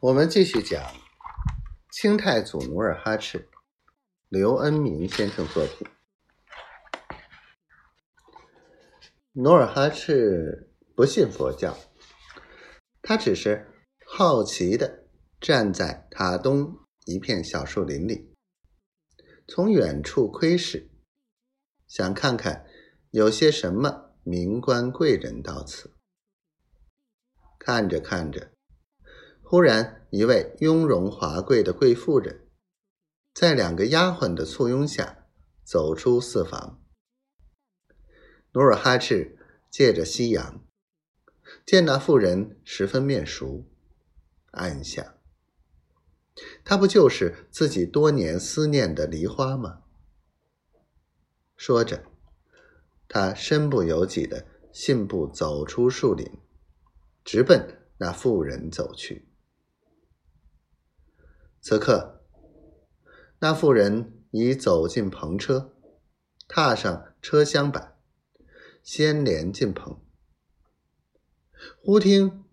我们继续讲清太祖努尔哈赤，刘恩明先生作品。努尔哈赤不信佛教，他只是好奇的站在塔东一片小树林里，从远处窥视，想看看有些什么名官贵人到此。看着看着。忽然，一位雍容华贵的贵妇人，在两个丫鬟的簇拥下走出四房。努尔哈赤借着夕阳，见那妇人十分面熟，暗想：她不就是自己多年思念的梨花吗？说着，他身不由己的信步走出树林，直奔那妇人走去。此刻，那妇人已走进篷车，踏上车厢板，先连进棚。忽听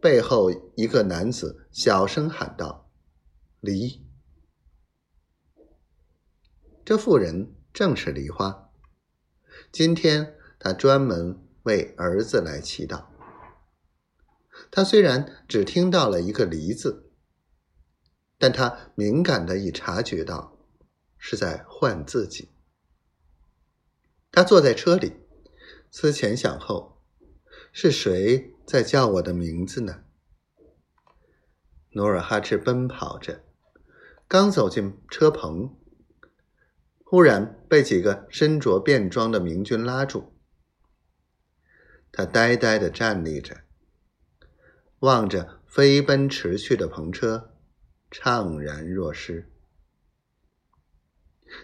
背后一个男子小声喊道：“梨！”这妇人正是梨花。今天她专门为儿子来祈祷。他虽然只听到了一个“梨”字。但他敏感的已察觉到，是在唤自己。他坐在车里，思前想后，是谁在叫我的名字呢？努尔哈赤奔跑着，刚走进车棚，忽然被几个身着便装的明军拉住。他呆呆的站立着，望着飞奔驰去的篷车。怅然若失。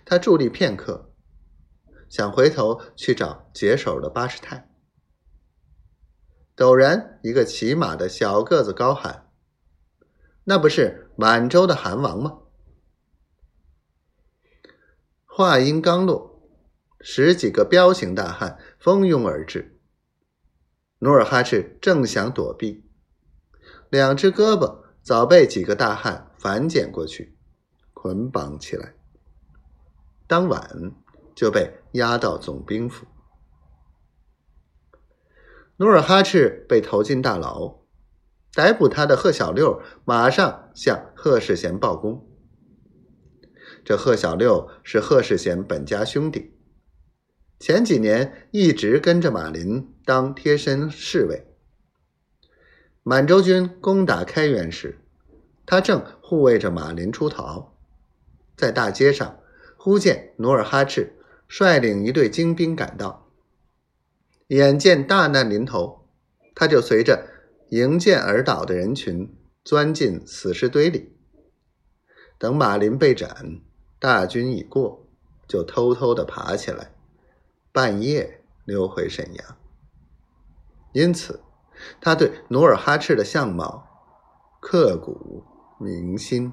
他伫立片刻，想回头去找解手的巴士泰。陡然，一个骑马的小个子高喊：“那不是满洲的韩王吗？”话音刚落，十几个彪形大汉蜂拥而至。努尔哈赤正想躲避，两只胳膊早被几个大汉。反剪过去，捆绑起来。当晚就被押到总兵府。努尔哈赤被投进大牢，逮捕他的贺小六马上向贺世贤报功。这贺小六是贺世贤本家兄弟，前几年一直跟着马林当贴身侍卫。满洲军攻打开原时。他正护卫着马林出逃，在大街上忽见努尔哈赤率领一队精兵赶到，眼见大难临头，他就随着迎剑而倒的人群钻进死尸堆里。等马林被斩，大军已过，就偷偷的爬起来，半夜溜回沈阳。因此，他对努尔哈赤的相貌刻骨。明星。